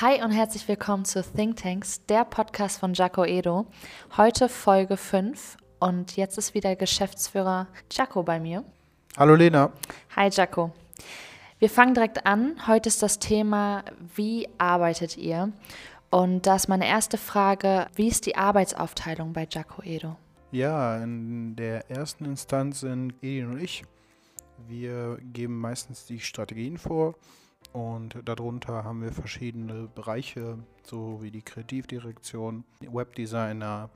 Hi und herzlich willkommen zu Think Tanks, der Podcast von Jaco Edo. Heute Folge 5 und jetzt ist wieder Geschäftsführer Jaco bei mir. Hallo Lena. Hi Jaco. Wir fangen direkt an. Heute ist das Thema, wie arbeitet ihr? Und da ist meine erste Frage, wie ist die Arbeitsaufteilung bei Jaco Edo? Ja, in der ersten Instanz sind Edin und ich. Wir geben meistens die Strategien vor und darunter haben wir verschiedene Bereiche, so wie die Kreativdirektion, Webdesigner,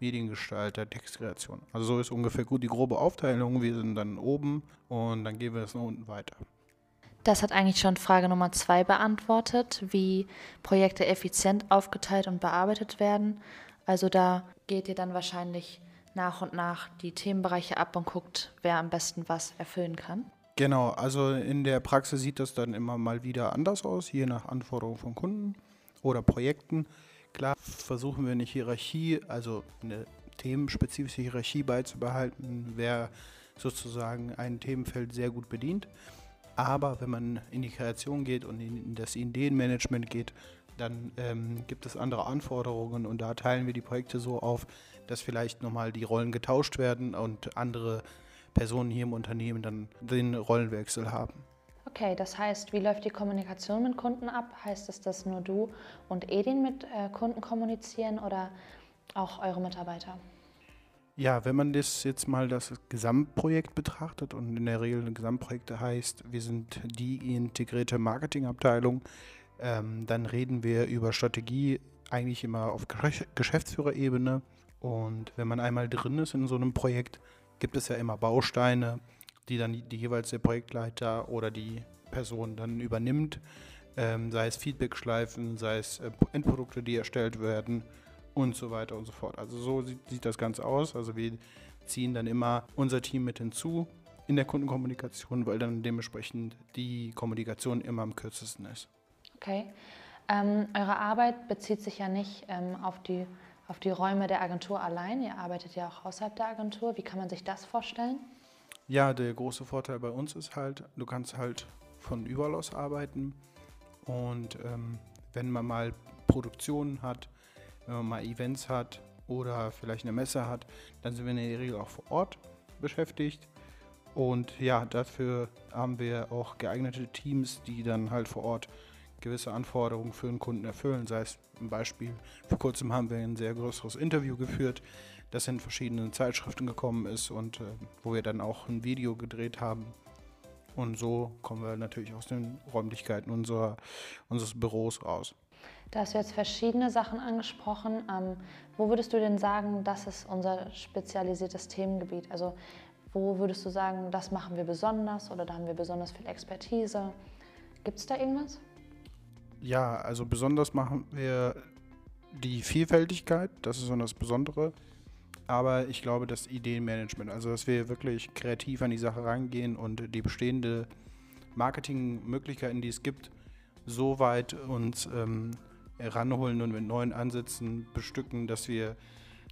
Mediengestalter, Textkreation. Also so ist ungefähr gut die grobe Aufteilung. Wir sind dann oben und dann gehen wir es nach unten weiter. Das hat eigentlich schon Frage Nummer zwei beantwortet, wie Projekte effizient aufgeteilt und bearbeitet werden. Also da geht ihr dann wahrscheinlich nach und nach die Themenbereiche ab und guckt, wer am besten was erfüllen kann. Genau, also in der Praxis sieht das dann immer mal wieder anders aus, je nach Anforderungen von Kunden oder Projekten. Klar versuchen wir eine Hierarchie, also eine themenspezifische Hierarchie beizubehalten, wer sozusagen ein Themenfeld sehr gut bedient. Aber wenn man in die Kreation geht und in das Ideenmanagement geht, dann ähm, gibt es andere Anforderungen und da teilen wir die Projekte so auf, dass vielleicht nochmal die Rollen getauscht werden und andere Personen hier im Unternehmen dann den Rollenwechsel haben. Okay, das heißt, wie läuft die Kommunikation mit Kunden ab? Heißt es, dass nur du und Edin mit äh, Kunden kommunizieren oder auch eure Mitarbeiter? Ja, wenn man das jetzt mal das Gesamtprojekt betrachtet und in der Regel Gesamtprojekte heißt, wir sind die integrierte Marketingabteilung, ähm, dann reden wir über Strategie eigentlich immer auf Geschäftsführerebene. Und wenn man einmal drin ist in so einem Projekt, gibt es ja immer Bausteine, die dann die jeweils der Projektleiter oder die Person dann übernimmt, ähm, sei es Feedbackschleifen, sei es äh, Endprodukte, die erstellt werden und so weiter und so fort. Also so sieht, sieht das Ganze aus. Also wir ziehen dann immer unser Team mit hinzu in der Kundenkommunikation, weil dann dementsprechend die Kommunikation immer am kürzesten ist. Okay. Ähm, eure Arbeit bezieht sich ja nicht ähm, auf die auf die Räume der Agentur allein? Ihr arbeitet ja auch außerhalb der Agentur. Wie kann man sich das vorstellen? Ja, der große Vorteil bei uns ist halt, du kannst halt von überall aus arbeiten. Und ähm, wenn man mal Produktionen hat, wenn man mal Events hat oder vielleicht eine Messe hat, dann sind wir in der Regel auch vor Ort beschäftigt. Und ja, dafür haben wir auch geeignete Teams, die dann halt vor Ort gewisse Anforderungen für einen Kunden erfüllen. Sei es ein Beispiel, vor kurzem haben wir ein sehr größeres Interview geführt, das in verschiedenen Zeitschriften gekommen ist und äh, wo wir dann auch ein Video gedreht haben. Und so kommen wir natürlich aus den Räumlichkeiten unserer, unseres Büros raus. Da hast du jetzt verschiedene Sachen angesprochen. Ähm, wo würdest du denn sagen, das ist unser spezialisiertes Themengebiet? Also wo würdest du sagen, das machen wir besonders oder da haben wir besonders viel Expertise? Gibt es da irgendwas? Ja, also besonders machen wir die Vielfältigkeit, das ist so das Besondere. Aber ich glaube, das Ideenmanagement, also dass wir wirklich kreativ an die Sache rangehen und die bestehende Marketingmöglichkeiten, die es gibt, so weit uns ähm, ranholen und mit neuen Ansätzen bestücken, dass wir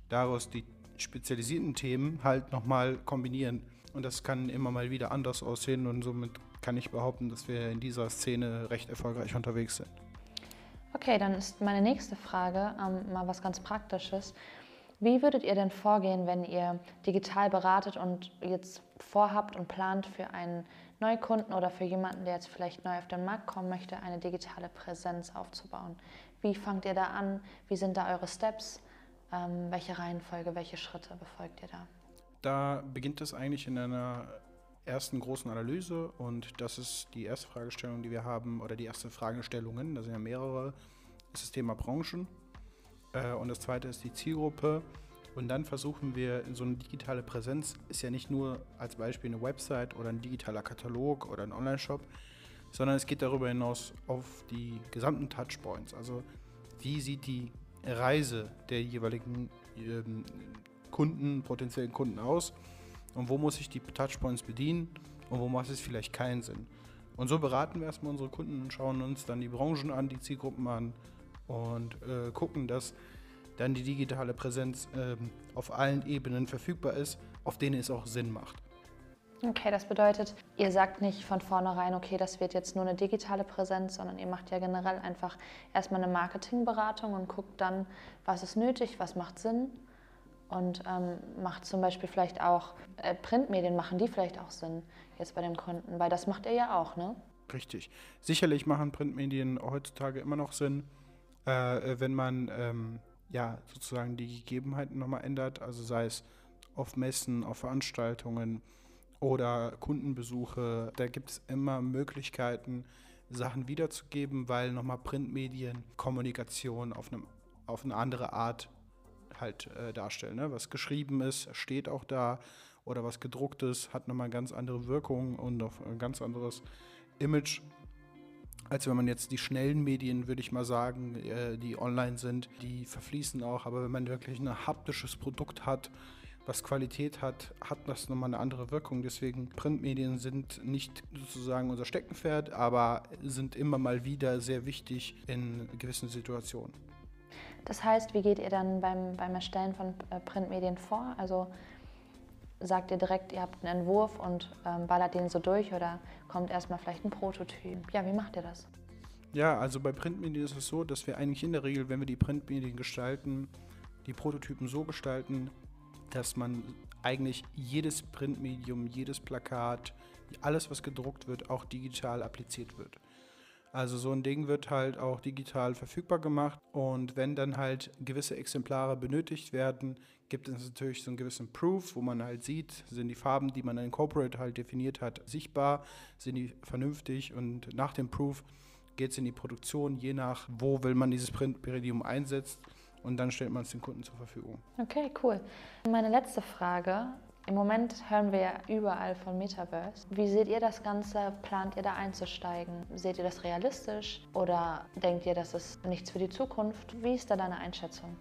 daraus die spezialisierten Themen halt nochmal kombinieren. Und das kann immer mal wieder anders aussehen und somit kann ich behaupten, dass wir in dieser Szene recht erfolgreich unterwegs sind. Okay, dann ist meine nächste Frage ähm, mal was ganz Praktisches. Wie würdet ihr denn vorgehen, wenn ihr digital beratet und jetzt vorhabt und plant für einen Neukunden oder für jemanden, der jetzt vielleicht neu auf den Markt kommen möchte, eine digitale Präsenz aufzubauen? Wie fangt ihr da an? Wie sind da eure Steps? Ähm, welche Reihenfolge, welche Schritte befolgt ihr da? Da beginnt es eigentlich in einer ersten großen Analyse und das ist die erste Fragestellung, die wir haben, oder die erste Fragestellungen, da sind ja mehrere, ist das Thema Branchen äh, und das zweite ist die Zielgruppe und dann versuchen wir, so eine digitale Präsenz ist ja nicht nur als Beispiel eine Website oder ein digitaler Katalog oder ein Online-Shop, sondern es geht darüber hinaus auf die gesamten Touchpoints. Also wie sieht die Reise der jeweiligen ähm, Kunden, potenziellen Kunden aus? Und wo muss ich die Touchpoints bedienen und wo macht es vielleicht keinen Sinn. Und so beraten wir erstmal unsere Kunden und schauen uns dann die Branchen an, die Zielgruppen an und äh, gucken, dass dann die digitale Präsenz äh, auf allen Ebenen verfügbar ist, auf denen es auch Sinn macht. Okay, das bedeutet, ihr sagt nicht von vornherein, okay, das wird jetzt nur eine digitale Präsenz, sondern ihr macht ja generell einfach erstmal eine Marketingberatung und guckt dann, was ist nötig, was macht Sinn und ähm, macht zum Beispiel vielleicht auch äh, Printmedien, machen die vielleicht auch Sinn jetzt bei dem Kunden, weil das macht ihr ja auch, ne? Richtig. Sicherlich machen Printmedien heutzutage immer noch Sinn, äh, wenn man ähm, ja sozusagen die Gegebenheiten nochmal ändert, also sei es auf Messen, auf Veranstaltungen oder Kundenbesuche, da gibt es immer Möglichkeiten, Sachen wiederzugeben, weil nochmal Printmedien Kommunikation auf, einem, auf eine andere Art halt äh, darstellen. Ne? Was geschrieben ist, steht auch da oder was gedruckt ist, hat nochmal eine ganz andere Wirkung und auch ein ganz anderes Image, als wenn man jetzt die schnellen Medien, würde ich mal sagen, äh, die online sind, die verfließen auch. Aber wenn man wirklich ein haptisches Produkt hat, was Qualität hat, hat das nochmal eine andere Wirkung. Deswegen Printmedien sind nicht sozusagen unser Steckenpferd, aber sind immer mal wieder sehr wichtig in gewissen Situationen. Das heißt, wie geht ihr dann beim, beim Erstellen von äh, Printmedien vor? Also sagt ihr direkt, ihr habt einen Entwurf und ähm, ballert den so durch oder kommt erstmal vielleicht ein Prototyp? Ja, wie macht ihr das? Ja, also bei Printmedien ist es so, dass wir eigentlich in der Regel, wenn wir die Printmedien gestalten, die Prototypen so gestalten, dass man eigentlich jedes Printmedium, jedes Plakat, alles, was gedruckt wird, auch digital appliziert wird. Also so ein Ding wird halt auch digital verfügbar gemacht und wenn dann halt gewisse Exemplare benötigt werden, gibt es natürlich so einen gewissen Proof, wo man halt sieht, sind die Farben, die man in Corporate halt definiert hat, sichtbar, sind die vernünftig und nach dem Proof geht es in die Produktion, je nach wo will man dieses Printmedium einsetzen und dann stellt man es den Kunden zur Verfügung. Okay, cool. Meine letzte Frage. Im Moment hören wir ja überall von Metaverse. Wie seht ihr das Ganze? Plant ihr da einzusteigen? Seht ihr das realistisch oder denkt ihr, das ist nichts für die Zukunft? Wie ist da deine Einschätzung?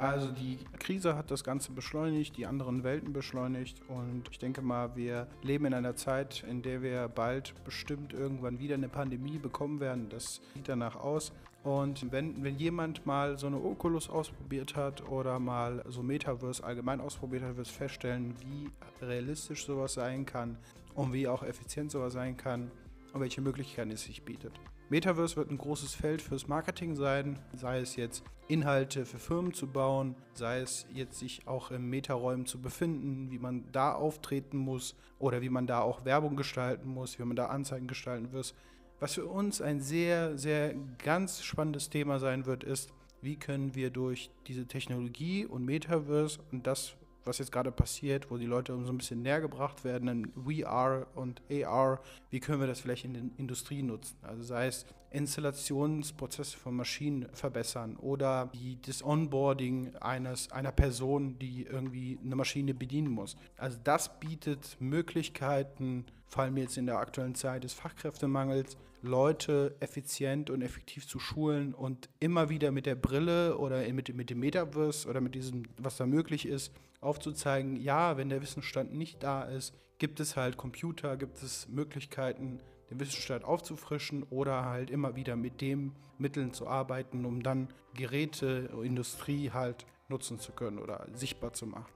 Also die Krise hat das Ganze beschleunigt, die anderen Welten beschleunigt und ich denke mal, wir leben in einer Zeit, in der wir bald bestimmt irgendwann wieder eine Pandemie bekommen werden. Das sieht danach aus. Und wenn, wenn jemand mal so eine Oculus ausprobiert hat oder mal so Metaverse allgemein ausprobiert hat, wird es feststellen, wie realistisch sowas sein kann und wie auch effizient sowas sein kann und welche Möglichkeiten es sich bietet. Metaverse wird ein großes Feld fürs Marketing sein, sei es jetzt Inhalte für Firmen zu bauen, sei es jetzt sich auch im Metaräumen zu befinden, wie man da auftreten muss oder wie man da auch Werbung gestalten muss, wie man da Anzeigen gestalten muss. Was für uns ein sehr, sehr ganz spannendes Thema sein wird, ist, wie können wir durch diese Technologie und Metaverse und das, was jetzt gerade passiert, wo die Leute so ein bisschen näher gebracht werden in VR und AR, wie können wir das vielleicht in der Industrie nutzen? Also sei es Installationsprozesse von Maschinen verbessern oder die, das Onboarding eines, einer Person, die irgendwie eine Maschine bedienen muss. Also das bietet Möglichkeiten, vor allem jetzt in der aktuellen Zeit des Fachkräftemangels, Leute effizient und effektiv zu schulen und immer wieder mit der Brille oder mit, mit dem Metaverse oder mit diesem, was da möglich ist, aufzuzeigen, ja, wenn der Wissensstand nicht da ist, gibt es halt Computer, gibt es Möglichkeiten, den Wissensstand aufzufrischen oder halt immer wieder mit den Mitteln zu arbeiten, um dann Geräte, Industrie halt nutzen zu können oder sichtbar zu machen.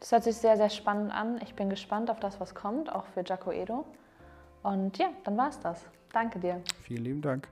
Das hört sich sehr, sehr spannend an. Ich bin gespannt auf das, was kommt, auch für Jaco Edo. Und ja, dann war's das. Danke dir. Vielen lieben Dank.